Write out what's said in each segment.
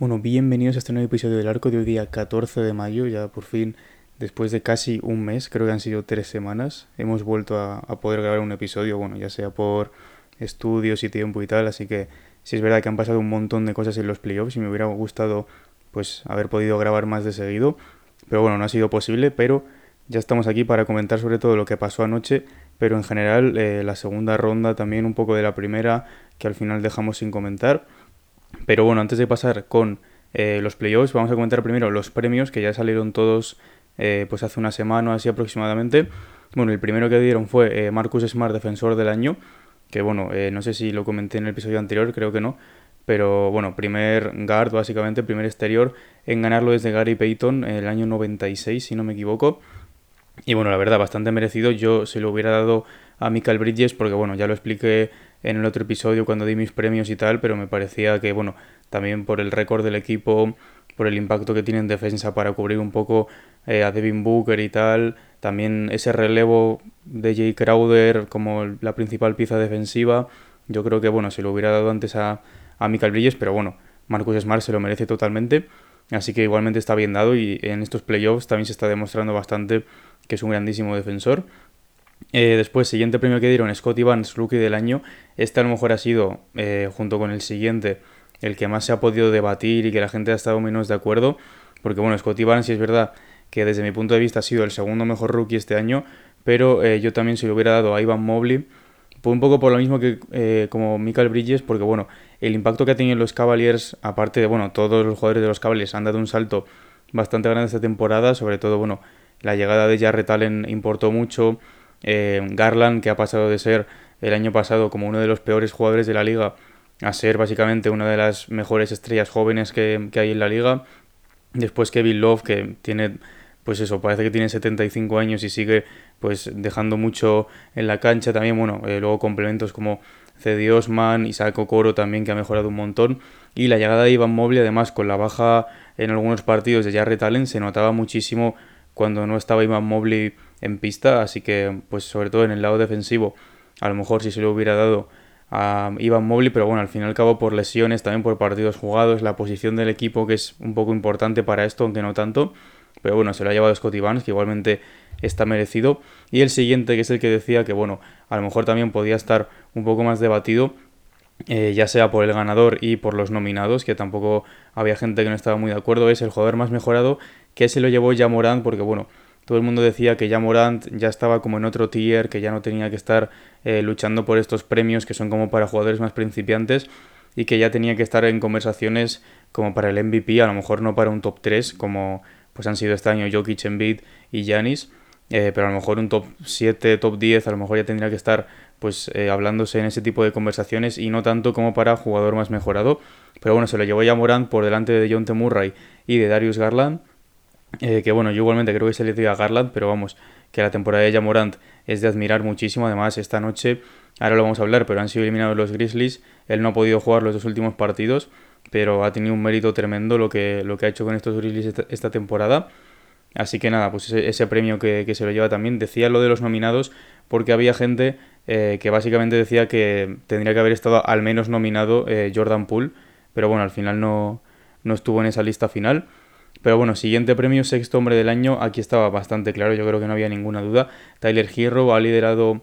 Bueno, bienvenidos a este nuevo episodio del arco de hoy día 14 de mayo, ya por fin, después de casi un mes, creo que han sido tres semanas, hemos vuelto a, poder grabar un episodio, bueno, ya sea por estudios y tiempo y tal, así que sí es verdad que han pasado un montón de cosas en los playoffs y me hubiera gustado pues haber podido grabar más de seguido, pero bueno, no ha sido posible, pero ya estamos aquí para comentar sobre todo lo que pasó anoche, pero en general eh, la segunda ronda también un poco de la primera que al final dejamos sin comentar. Pero bueno, antes de pasar con eh, los playoffs, vamos a comentar primero los premios que ya salieron todos eh, pues hace una semana así aproximadamente. Bueno, el primero que dieron fue Marcus Smart, defensor del año, que bueno, no sé si lo comenté en el episodio anterior, creo que no. Pero bueno, primer guard, básicamente, primer exterior en ganarlo desde Gary Payton en el año 96, si no me equivoco. Y bueno, la verdad, bastante merecido. Yo se lo hubiera dado a Michael Bridges porque bueno, ya lo expliqué en el otro episodio cuando di mis premios y tal, pero me parecía que, bueno, también por el récord del equipo, por el impacto que tiene en defensa para cubrir un poco eh, a Devin Booker y tal, también ese relevo de Jay Crowder como la principal pieza defensiva, yo creo que, bueno, se lo hubiera dado antes a, a Michael Bridges, pero bueno, Marcus Smart se lo merece totalmente, así que igualmente está bien dado y en estos playoffs también se está demostrando bastante que es un grandísimo defensor. Eh, después, siguiente premio que dieron, Scott Evans, Rookie del año. Este a lo mejor ha sido, eh, junto con el siguiente, el que más se ha podido debatir y que la gente ha estado menos de acuerdo. Porque bueno, Scott Evans sí es verdad que desde mi punto de vista ha sido el segundo mejor rookie este año, pero eh, yo también se lo hubiera dado a Ivan Mobley. Un poco por lo mismo que como Michael Bridges, porque bueno, el impacto que ha tenido los Cavaliers, aparte de, bueno, todos los jugadores de los Cavaliers han dado un salto bastante grande esta temporada, sobre todo, bueno, la llegada de Jarrett Allen importó mucho, eh, Garland, que ha pasado de ser el año pasado como uno de los peores jugadores de la liga a ser básicamente una de las mejores estrellas jóvenes que, hay en la liga. Después Kevin Love, que tiene, pues eso, parece que tiene 75 años y sigue pues dejando mucho en la cancha. También, bueno, eh, luego complementos como Cedi Osman, Isaac Okoro también, que ha mejorado un montón. Y la llegada de Ivan Mobley, además, con la baja en algunos partidos de Jarrett Allen, se notaba muchísimo cuando no estaba Ivan Mobley en pista, así que pues sobre todo en el lado defensivo, a lo mejor si se lo hubiera dado a Ivan Mobley, pero bueno, al fin y al cabo por lesiones, también por partidos jugados, la posición del equipo que es un poco importante para esto, aunque no tanto, pero bueno, se lo ha llevado Scott Evans, que igualmente está merecido, y el siguiente, que es el que decía que bueno, a lo mejor también podía estar un poco más debatido, eh, ya sea por el ganador y por los nominados, que tampoco había gente que no estaba muy de acuerdo, es el jugador más mejorado, que se lo llevó ya Morant, porque bueno, todo el mundo decía que ya Morant ya estaba como en otro tier, que ya no tenía que estar eh, luchando por estos premios que son como para jugadores más principiantes y que ya tenía que estar en conversaciones como para el MVP, a lo mejor no para un top 3 como pues han sido este año Jokic, Embiid y Giannis, eh, pero a lo mejor un top 7, top 10, a lo mejor ya tendría que estar pues eh, hablándose en ese tipo de conversaciones y no tanto como para jugador más mejorado. Pero bueno, se lo llevó ya Morant por delante de John T. Murray y de Darius Garland. Eh, que bueno, yo igualmente creo que se le dio a Garland, pero vamos, que la temporada de Jamorant es de admirar muchísimo. Además, esta noche, ahora lo vamos a hablar, pero han sido eliminados los Grizzlies. Él no ha podido jugar los dos últimos partidos, pero ha tenido un mérito tremendo lo que, lo que ha hecho con estos Grizzlies esta, temporada. Así que nada, pues ese, premio que, se lo lleva también. Decía lo de los nominados porque había gente eh, que básicamente decía que tendría que haber estado al menos nominado eh, Jordan Poole, pero bueno, al final no, no estuvo en esa lista final. Pero bueno, siguiente premio, sexto hombre del año, aquí estaba bastante claro, yo creo que no había ninguna duda. Tyler Hero ha liderado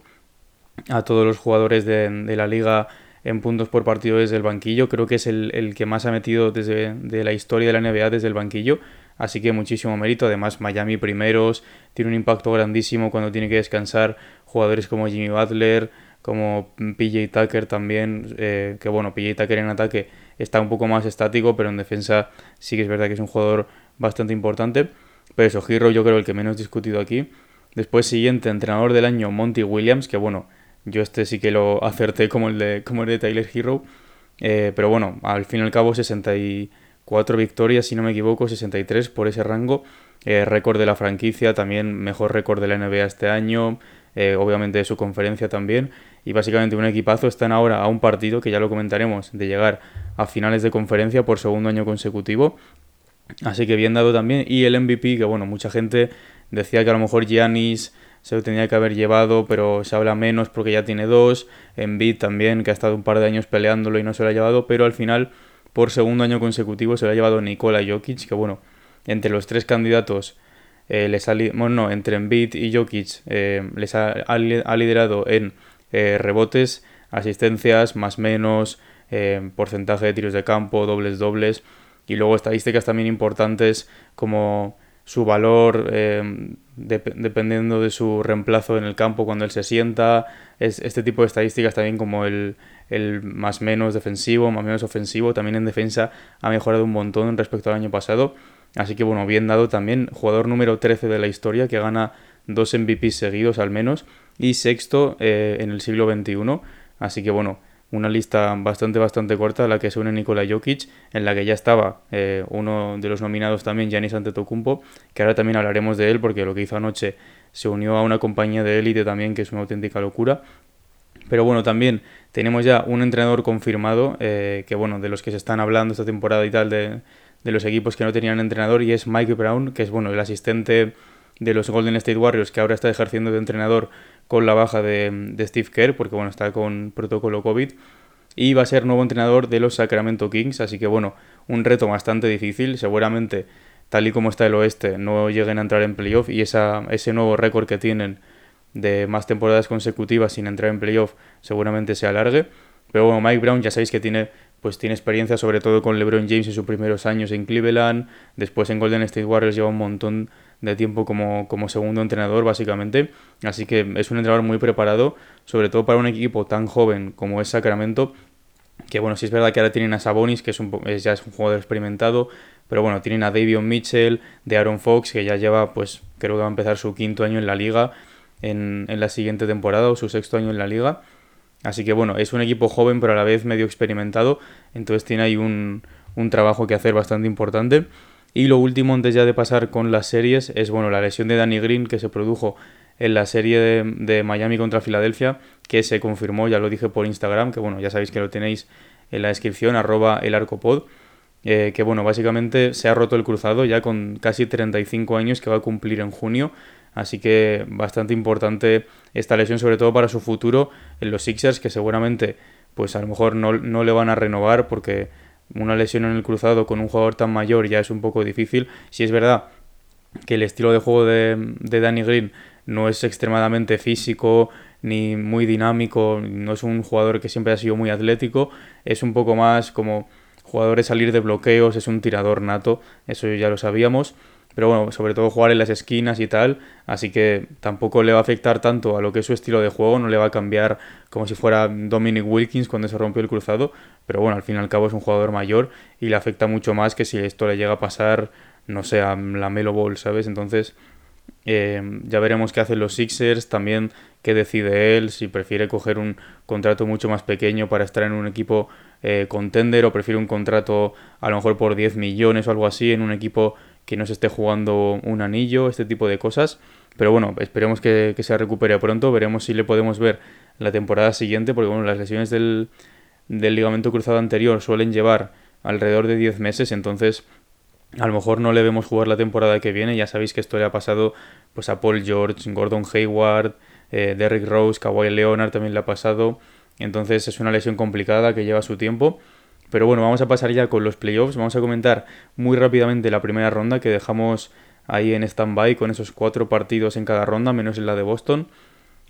a todos los jugadores de, la liga en puntos por partido desde el banquillo, creo que es el, que más ha metido desde de la historia de la NBA desde el banquillo, así que muchísimo mérito, además Miami primeros, tiene un impacto grandísimo cuando tiene que descansar jugadores como Jimmy Butler, como PJ Tucker también, eh, que bueno, PJ Tucker en ataque está un poco más estático, pero en defensa sí que es verdad que es un jugador bastante importante. Pero eso, Hero yo creo el que menos discutido aquí. Después siguiente, entrenador del año, Monty Williams, que bueno, yo este sí que lo acerté como el de, como el de Tyler Hero. Eh, pero bueno, al fin y al cabo 64 victorias, si no me equivoco, 63 por ese rango. Eh, récord de la franquicia, también mejor récord de la NBA este año. Eh, obviamente de su conferencia también, y básicamente un equipazo. Están ahora a un partido, que ya lo comentaremos, de llegar a finales de conferencia por segundo año consecutivo. Así que bien dado también. Y el MVP, que bueno, mucha gente decía que a lo mejor Giannis se lo tenía que haber llevado, pero se habla menos porque ya tiene dos. Embiid también, que ha estado un par de años peleándolo y no se lo ha llevado, pero al final, por segundo año consecutivo, se lo ha llevado Nikola Jokic, que bueno, entre los tres candidatos, eh, les ha, bueno, no, entre Embiid y Jokic, eh, les ha, liderado en eh, rebotes, asistencias, más menos, porcentaje de tiros de campo, dobles, dobles, y luego estadísticas también importantes como su valor eh, dependiendo de su reemplazo en el campo cuando él se sienta, es este tipo de estadísticas también como el, el más menos defensivo, más menos ofensivo, también en defensa ha mejorado un montón respecto al año pasado, así que bueno, bien dado también, jugador número 13 de la historia que gana dos MVPs seguidos al menos y sexto eh, en el siglo XXI, así que bueno, una lista bastante, bastante corta, la que se une Nikola Jokic, en la que ya estaba eh, uno de los nominados también, Giannis Antetokounmpo, que ahora también hablaremos de él, porque lo que hizo anoche se unió a una compañía de élite también, que es una auténtica locura. Pero bueno, también tenemos ya un entrenador confirmado, eh, que bueno, de los que se están hablando esta temporada y tal, de, de los equipos que no tenían entrenador, y es Mike Brown, que es bueno, el asistente de los Golden State Warriors, que ahora está ejerciendo de entrenador con la baja de, Steve Kerr, porque bueno, está con protocolo COVID. Y va a ser nuevo entrenador de los Sacramento Kings, así que bueno, un reto bastante difícil. Seguramente, tal y como está el oeste, no lleguen a entrar en playoff y esa, ese nuevo récord que tienen de más temporadas consecutivas sin entrar en playoff seguramente se alargue. Pero bueno, Mike Brown ya sabéis que tiene pues tiene experiencia sobre todo con LeBron James en sus primeros años en Cleveland, después en Golden State Warriors lleva un montón de tiempo como, como segundo entrenador, básicamente. Así que es un entrenador muy preparado, sobre todo para un equipo tan joven como es Sacramento. Que bueno, sí es verdad que ahora tienen a Sabonis, que es un, ya es un jugador experimentado, pero bueno, tienen a Davion Mitchell, de Aaron Fox, que ya lleva, pues creo que va a empezar su quinto año en la liga en, en la siguiente temporada o su sexto año en la liga. Así que bueno, es un equipo joven pero a la vez medio experimentado, entonces tiene ahí un, un trabajo que hacer bastante importante. Y lo último, antes ya de pasar con las series, es bueno, la lesión de Danny Green que se produjo en la serie de, Miami contra Filadelfia, que se confirmó, ya lo dije por Instagram, que bueno, ya sabéis que lo tenéis en la descripción, arroba el arcopod, eh, que bueno, básicamente se ha roto el cruzado ya con casi 35 años que va a cumplir en junio, así que bastante importante esta lesión, sobre todo para su futuro en los Sixers, que seguramente pues a lo mejor no, no le van a renovar porque una lesión en el cruzado con un jugador tan mayor ya es un poco difícil. Si es verdad que el estilo de juego de, de Danny Green no es extremadamente físico ni muy dinámico, no es un jugador que siempre ha sido muy atlético, es un poco más como jugador de salir de bloqueos, es un tirador nato, eso ya lo sabíamos pero bueno, sobre todo jugar en las esquinas y tal, así que tampoco le va a afectar tanto a lo que es su estilo de juego, no le va a cambiar como si fuera Dominic Wilkins cuando se rompió el cruzado, pero bueno, al fin y al cabo es un jugador mayor y le afecta mucho más que si esto le llega a pasar, no sé, a la Melo Ball, ¿sabes? Entonces, eh, ya veremos qué hacen los Sixers, también qué decide él, si prefiere coger un contrato mucho más pequeño para estar en un equipo eh, contender o prefiere un contrato a lo mejor por 10 millones o algo así en un equipo que no se esté jugando un anillo, este tipo de cosas. Pero bueno, esperemos que, se recupere pronto, veremos si le podemos ver la temporada siguiente, porque bueno, las lesiones del, del ligamento cruzado anterior suelen llevar alrededor de 10 meses, entonces a lo mejor no le vemos jugar la temporada que viene. Ya sabéis que esto le ha pasado pues, a Paul George, Gordon Hayward, eh, Derrick Rose, Kawhi Leonard también le ha pasado. Entonces es una lesión complicada que lleva su tiempo. Pero bueno, vamos a pasar ya con los playoffs. Vamos a comentar muy rápidamente la primera ronda que dejamos ahí en stand-by con esos cuatro partidos en cada ronda, menos en la de Boston.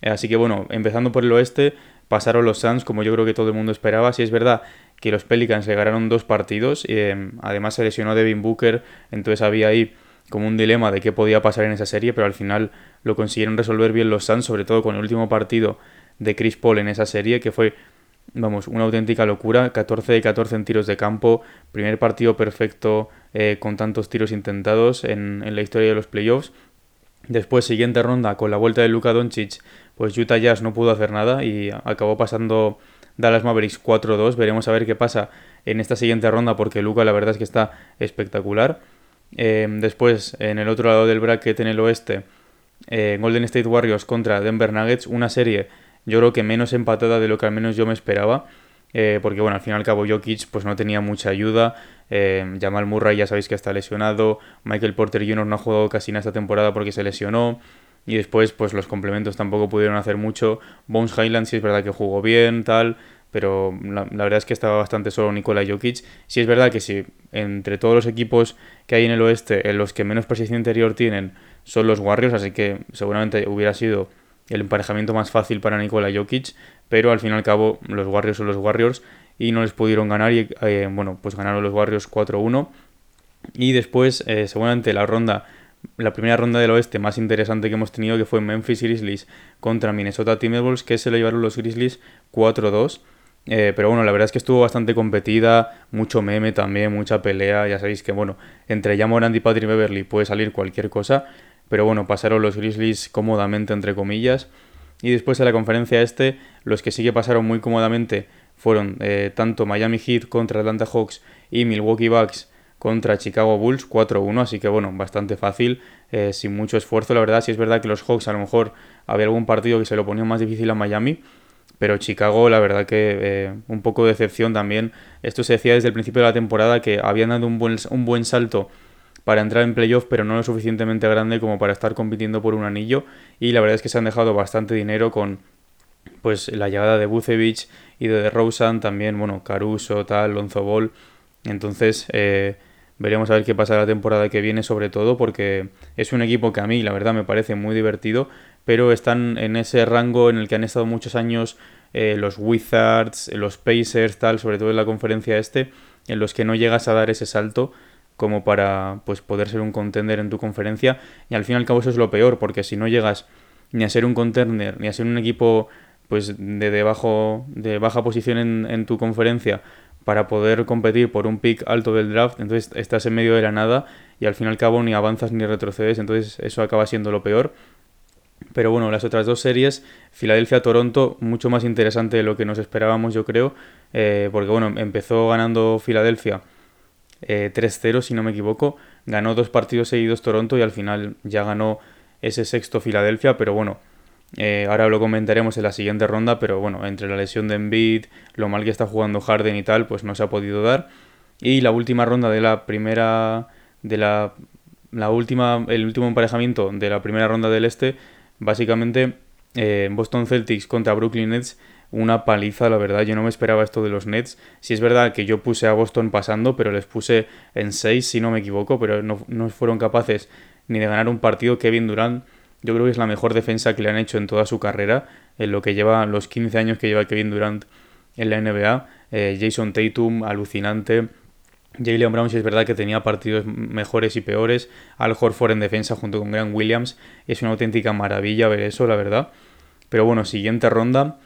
Eh, así que bueno, empezando por el oeste, pasaron los Suns como yo creo que todo el mundo esperaba. Si es verdad que los Pelicans le ganaron dos partidos, eh, además se lesionó Devin Booker, entonces había ahí como un dilema de qué podía pasar en esa serie, pero al final lo consiguieron resolver bien los Suns, sobre todo con el último partido de Chris Paul en esa serie, que fue vamos, una auténtica locura. 14 de 14 en tiros de campo. Primer partido perfecto eh, con tantos tiros intentados en, la historia de los playoffs. Después, siguiente ronda, con la vuelta de Luka Doncic, pues Utah Jazz no pudo hacer nada y acabó pasando Dallas Mavericks 4-2. Veremos a ver qué pasa en esta siguiente ronda porque Luka la verdad es que está espectacular. Eh, después, en el otro lado del bracket, en el oeste, eh, Golden State Warriors contra Denver Nuggets, una serie yo creo que menos empatada de lo que al menos yo me esperaba. Eh, porque bueno, al fin y al cabo Jokic pues no tenía mucha ayuda, eh, Jamal Murray ya sabéis que está lesionado, Michael Porter Jr. no ha jugado casi en esta temporada porque se lesionó, y después pues los complementos tampoco pudieron hacer mucho, Bones Highland sí es verdad que jugó bien, tal, pero la, verdad es que estaba bastante solo Nikola Jokic. Sí es verdad que si entre todos los equipos que hay en el oeste, en los que menos presencia interior tienen son los Warriors, así que seguramente hubiera sido el emparejamiento más fácil para Nikola Jokic, pero al fin y al cabo los Warriors son los Warriors y no les pudieron ganar y eh, bueno, pues ganaron los Warriors 4-1 y después eh, seguramente la ronda la primera ronda del oeste más interesante que hemos tenido que fue Memphis Grizzlies contra Minnesota Timberwolves que se lo llevaron los Grizzlies 4-2 eh, pero bueno, la verdad es que estuvo bastante competida, mucho meme también, mucha pelea. Ya sabéis que, bueno, entre Jamorant y Patrick Beverly puede salir cualquier cosa. Pero bueno, pasaron los Grizzlies cómodamente, entre comillas. Y después de la conferencia este, los que sí que pasaron muy cómodamente fueron eh, tanto Miami Heat contra Atlanta Hawks y Milwaukee Bucks contra Chicago Bulls 4-1, así que bueno, bastante fácil, eh, sin mucho esfuerzo, la verdad, si es verdad que los Hawks a lo mejor había algún partido que se lo ponía más difícil a Miami, pero Chicago la verdad que eh, un poco de decepción también, esto se decía desde el principio de la temporada que habían dado un buen, un buen salto para entrar en playoff, pero no lo suficientemente grande como para estar compitiendo por un anillo. Y la verdad es que se han dejado bastante dinero con pues la llegada de Bucevic y de DeRozan, también, bueno, Caruso, tal, Lonzo Ball. Entonces, eh, veremos a ver qué pasa la temporada que viene, sobre todo, porque es un equipo que a mí, la verdad, me parece muy divertido, pero están en ese rango en el que han estado muchos años eh, los Wizards, los Pacers, tal, sobre todo en la conferencia este, en los que no llegas a dar ese salto como para pues, poder ser un contender en tu conferencia. Y al fin y al cabo eso es lo peor, porque si no llegas ni a ser un contender, ni a ser un equipo pues de, debajo, de baja posición en, en tu conferencia para poder competir por un pick alto del draft, entonces estás en medio de la nada y al fin y al cabo ni avanzas ni retrocedes, entonces eso acaba siendo lo peor. Pero bueno, las otras dos series, Filadelfia-Toronto, mucho más interesante de lo que nos esperábamos, yo creo, eh, porque bueno, empezó ganando Filadelfia 3-0 eh, si no me equivoco. Ganó dos partidos seguidos Toronto y al final ya ganó ese sexto Filadelfia, pero bueno, eh, ahora lo comentaremos en la siguiente ronda, pero bueno, entre la lesión de Embiid, lo mal que está jugando Harden y tal, pues no se ha podido dar. Y la última ronda de la primera, de la, la última, el último emparejamiento de la primera ronda del este, básicamente eh, Boston Celtics contra Brooklyn Nets una paliza, la verdad. Yo no me esperaba esto de los Nets. Si es verdad que yo puse a Boston pasando, pero les puse en 6, si no me equivoco, pero no, fueron capaces ni de ganar un partido. Kevin Durant, yo creo que es la mejor defensa que le han hecho en toda su carrera, en lo que lleva los 15 años que lleva Kevin Durant en la NBA. Eh, Jason Tatum, alucinante. Jalen Brown, si es verdad que tenía partidos mejores y peores. Al Horford en defensa junto con Grant Williams. Es una auténtica maravilla ver eso, la verdad. Pero bueno, siguiente ronda.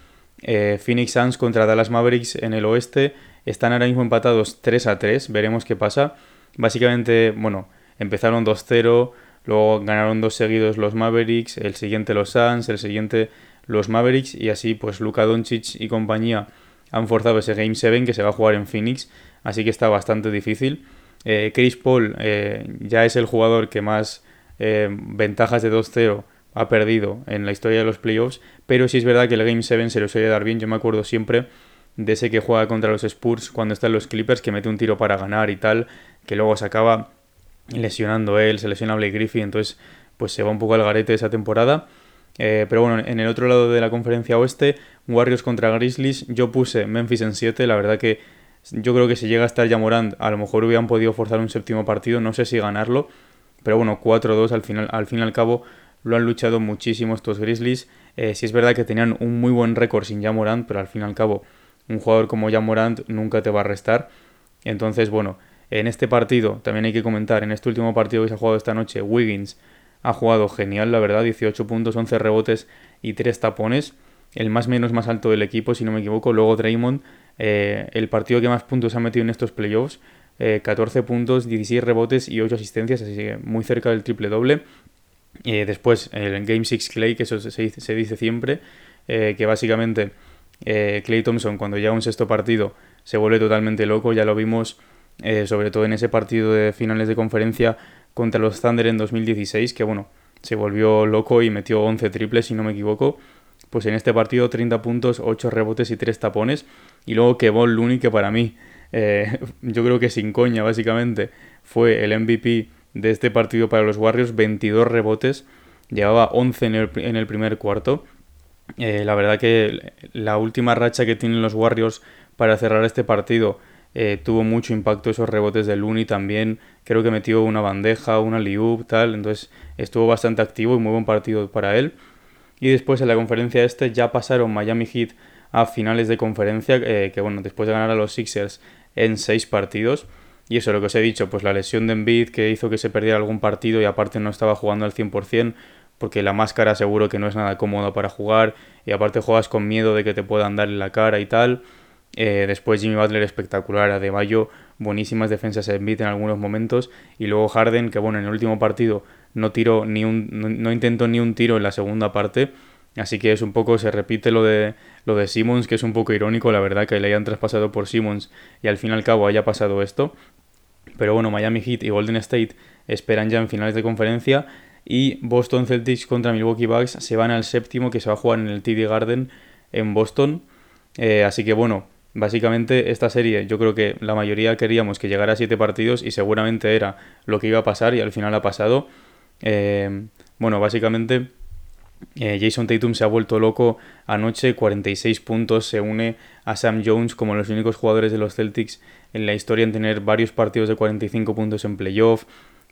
Eh, Phoenix Suns contra Dallas Mavericks en el oeste. Están ahora mismo empatados 3 a 3. Veremos qué pasa. Básicamente, bueno, empezaron 2-0. Luego ganaron dos seguidos los Mavericks. El siguiente los Suns. El siguiente los Mavericks. Y así, pues Luka Doncic y compañía han forzado ese Game 7 que se va a jugar en Phoenix. Así que está bastante difícil. Eh, Chris Paul eh, ya es el jugador que más ventajas de 2-0 ha perdido en la historia de los playoffs, pero sí es verdad que el Game 7 se lo suele dar bien. Yo me acuerdo siempre de ese que juega contra los Spurs cuando están los Clippers, que mete un tiro para ganar y tal, que luego se acaba lesionando él, se lesiona Blake Griffin, entonces pues se va un poco al garete esa temporada. Eh, pero bueno, en el otro lado de la conferencia oeste, Warriors contra Grizzlies, yo puse Memphis en 7, la verdad que yo creo que si llega a estar ya Morant, a lo mejor hubieran podido forzar un séptimo partido, no sé si ganarlo, pero bueno, 4-2 al final, al fin y al cabo lo han luchado muchísimo estos Grizzlies. Eh, si es verdad que tenían un muy buen récord sin Jamorant, pero al fin y al cabo un jugador como Jamorant nunca te va a restar. Entonces, bueno, en este partido también hay que comentar, en este último partido que se ha jugado esta noche, Wiggins ha jugado genial, la verdad, 18 puntos, 11 rebotes y 3 tapones. El más menos más alto del equipo, si no me equivoco. Luego Draymond, eh, el partido que más puntos ha metido en estos playoffs. 14 eh, puntos, 16 rebotes y 8 asistencias, así que muy cerca del triple doble. Eh, después, el Game 6 Clay, que eso se dice, siempre, eh, que básicamente eh, Clay Thompson, cuando llega un sexto partido, se vuelve totalmente loco. Ya lo vimos, sobre todo en ese partido de finales de conferencia contra los Thunder en 2016, que bueno, se volvió loco y metió 11 triples, si no me equivoco. Pues en este partido 30 puntos, 8 rebotes y 3 tapones. Y luego Kevon Looney, que para mí, eh, yo creo que sin coña básicamente, fue el MVP de este partido para los Warriors, 22 rebotes, llevaba 11 en el, en el primer cuarto. Eh, la verdad que la última racha que tienen los Warriors para cerrar este partido eh, tuvo mucho impacto esos rebotes de Looney también. Creo que metió una bandeja, una liup, tal. Entonces estuvo bastante activo y muy buen partido para él. Y después en la conferencia este ya pasaron Miami Heat a finales de conferencia, eh, que bueno, después de ganar a los Sixers en seis partidos. Y eso, lo que os he dicho, pues la lesión de Embiid que hizo que se perdiera algún partido y aparte no estaba jugando al 100%, porque la máscara seguro que no es nada cómoda para jugar y aparte juegas con miedo de que te puedan dar en la cara y tal. Eh, después Jimmy Butler espectacular, Adebayo, buenísimas defensas en beat en algunos momentos. Y luego Harden, que bueno, en el último partido no tiró ni un, no, intentó ni un tiro en la segunda parte. Así que es un poco, se repite lo de lo de Simmons, que es un poco irónico, la verdad, que le hayan traspasado por Simmons y al fin y al cabo haya pasado esto. Pero bueno, Miami Heat y Golden State esperan ya en finales de conferencia. Y Boston Celtics contra Milwaukee Bucks se van al séptimo que se va a jugar en el TD Garden en Boston. Eh, así que bueno, Básicamente esta serie yo creo que la mayoría queríamos que llegara a siete partidos y seguramente era lo que iba a pasar y al final ha pasado. Eh, bueno, básicamente eh, Jason Tatum se ha vuelto loco anoche, 46 puntos, se une a Sam Jones como los únicos jugadores de los Celtics en la historia en tener varios partidos de 45 puntos en playoff.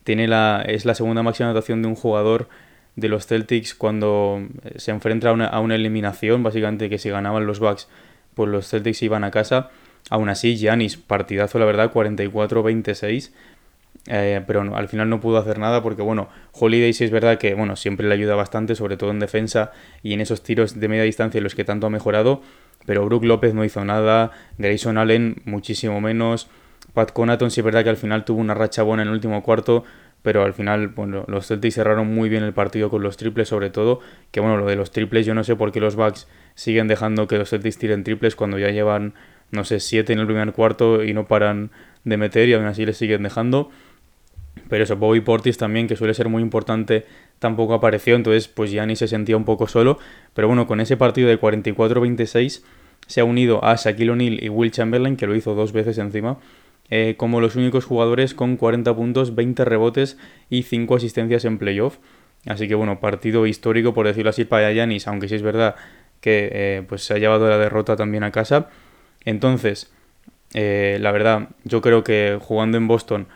Tiene la, es la segunda máxima anotación de un jugador de los Celtics cuando se enfrenta a una, a una eliminación, básicamente que si ganaban los Bucks pues los Celtics iban a casa. Aún así, Giannis, partidazo la verdad, 44-26. Eh, pero al final no pudo hacer nada porque, bueno, Holiday sí es verdad que, bueno, siempre le ayuda bastante, sobre todo en defensa y en esos tiros de media distancia en los que tanto ha mejorado. Pero Brook López no hizo nada, Grayson Allen muchísimo menos. Pat Conaton sí es verdad que al final tuvo una racha buena en el último cuarto, pero al final bueno, los Celtics cerraron muy bien el partido con los triples sobre todo, que bueno, lo de los triples yo no sé por qué los Bucks siguen dejando que los Celtics tiren triples cuando ya llevan, no sé, 7 en el primer cuarto y no paran de meter y aún así les siguen dejando. Pero eso, Bobby Portis también, que suele ser muy importante, tampoco apareció, entonces pues ya ni se sentía un poco solo. Pero bueno, con ese partido de 44-26 se ha unido a Shaquille O'Neal y Will Chamberlain, que lo hizo dos veces encima, eh, como los únicos jugadores con 40 puntos, 20 rebotes y 5 asistencias en playoff. Así que bueno, partido histórico por decirlo así para Yanis, aunque sí es verdad que eh, pues se ha llevado la derrota también a casa. Entonces, eh, la verdad, yo creo que jugando en Boston,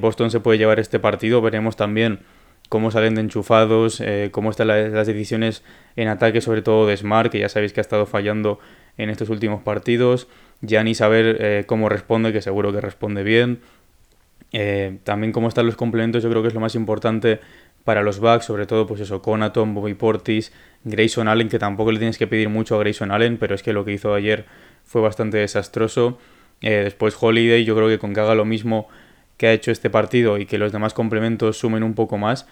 Boston se puede llevar este partido. Veremos también cómo salen de enchufados, cómo están las decisiones en ataque, sobre todo de Smart, que ya sabéis que ha estado fallando en estos últimos partidos ya ni saber eh, cómo responde, que seguro que responde bien. Eh, también cómo están los complementos, yo creo que es lo más importante para los backs, sobre todo pues eso, Conaton, Bobby Portis, Grayson Allen, que tampoco le tienes que pedir mucho a Grayson Allen, pero es que lo que hizo ayer fue bastante desastroso. Eh, después Holiday, yo creo que con que haga lo mismo que ha hecho este partido y que los demás complementos sumen un poco más,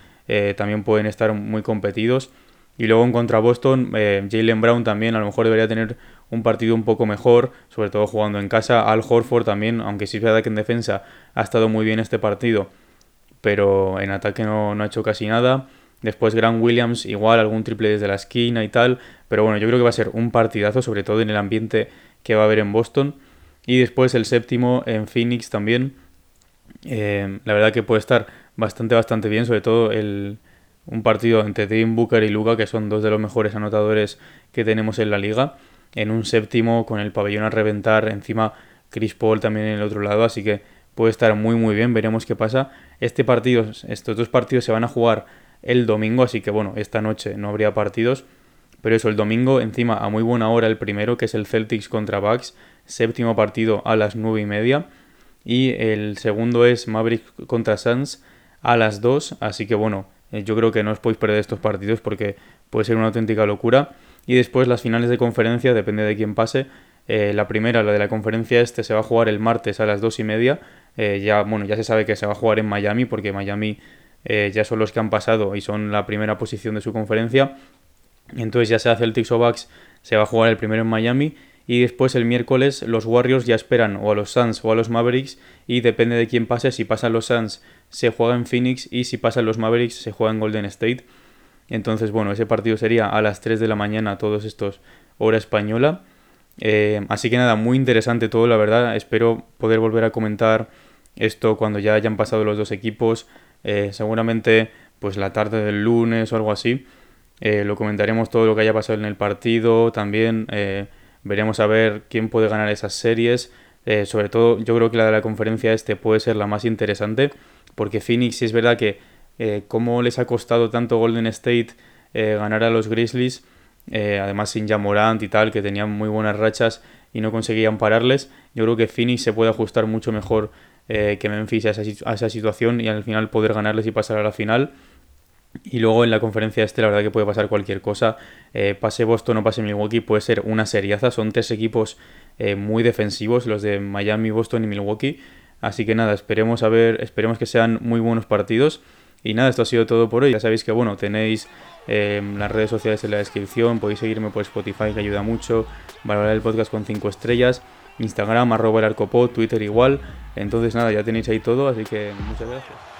también pueden estar muy competidos. Y luego en contra Boston, Jalen Brown también a lo mejor debería tener un partido un poco mejor, sobre todo jugando en casa. Al Horford también, aunque sí es verdad que en defensa ha estado muy bien este partido, pero en ataque no, ha hecho casi nada. Después Grant Williams, igual algún triple desde la esquina y tal. Pero bueno, yo creo que va a ser un partidazo, sobre todo en el ambiente que va a haber en Boston. Y después el séptimo en Phoenix también. Eh, la verdad que puede estar bastante, bastante bien, sobre todo el, un partido entre Tim Booker y Luca, que son dos de los mejores anotadores que tenemos en la liga en un séptimo con el pabellón a reventar, encima Chris Paul también en el otro lado, así que puede estar muy muy bien, veremos qué pasa. Este partido, estos dos partidos se van a jugar el domingo, así que bueno, esta noche no habría partidos, pero eso, el domingo encima a muy buena hora el primero, que es el Celtics contra Bucks, séptimo partido a las nueve y media, y el segundo es Mavericks contra Suns a las 2, así que bueno, eh, yo creo que no os podéis perder estos partidos porque puede ser una auténtica locura. Y después las finales de conferencia, depende de quién pase. Eh, la primera, la de la conferencia este, se va a jugar el martes a las dos y media. Eh, ya, bueno, ya se sabe que se va a jugar en Miami, porque Miami ya son los que han pasado y son la primera posición de su conferencia. Entonces ya sea Celtics o Bucks, se va a jugar el primero en Miami. Y después el miércoles los Warriors ya esperan o a los Suns o a los Mavericks y depende de quién pase, si pasan los Suns se juega en Phoenix y si pasan los Mavericks se juega en Golden State. Entonces, bueno, ese partido sería a las 3 de la mañana, todos estos hora española. Eh, así que nada, muy interesante todo, la verdad. Espero poder volver a comentar esto cuando ya hayan pasado los dos equipos. Eh, seguramente, pues la tarde del lunes o algo así. Eh, lo comentaremos todo lo que haya pasado en el partido. También veremos a ver quién puede ganar esas series. sobre todo, yo creo que la de la conferencia este puede ser la más interesante. Porque Phoenix, si es verdad que como les ha costado tanto Golden State ganar a los Grizzlies eh, además sin Jamorant y tal, que tenían muy buenas rachas y no conseguían pararles. Yo creo que Phoenix se puede ajustar mucho mejor eh, que Memphis a esa, situación y al final poder ganarles y pasar a la final. Y luego en la conferencia este la verdad que puede pasar cualquier cosa. Eh, pase Boston o pase Milwaukee puede ser una seriaza. Son tres equipos muy defensivos, los de Miami, Boston y Milwaukee. Así que nada, esperemos a ver, esperemos que sean muy buenos partidos. Y nada, esto ha sido todo por hoy. Ya sabéis que bueno, tenéis eh, las redes sociales en la descripción, podéis seguirme por Spotify que ayuda mucho, valorar el podcast con 5 estrellas, Instagram arroba el arcopod, Twitter igual. Entonces nada, ya tenéis ahí todo, así que muchas gracias.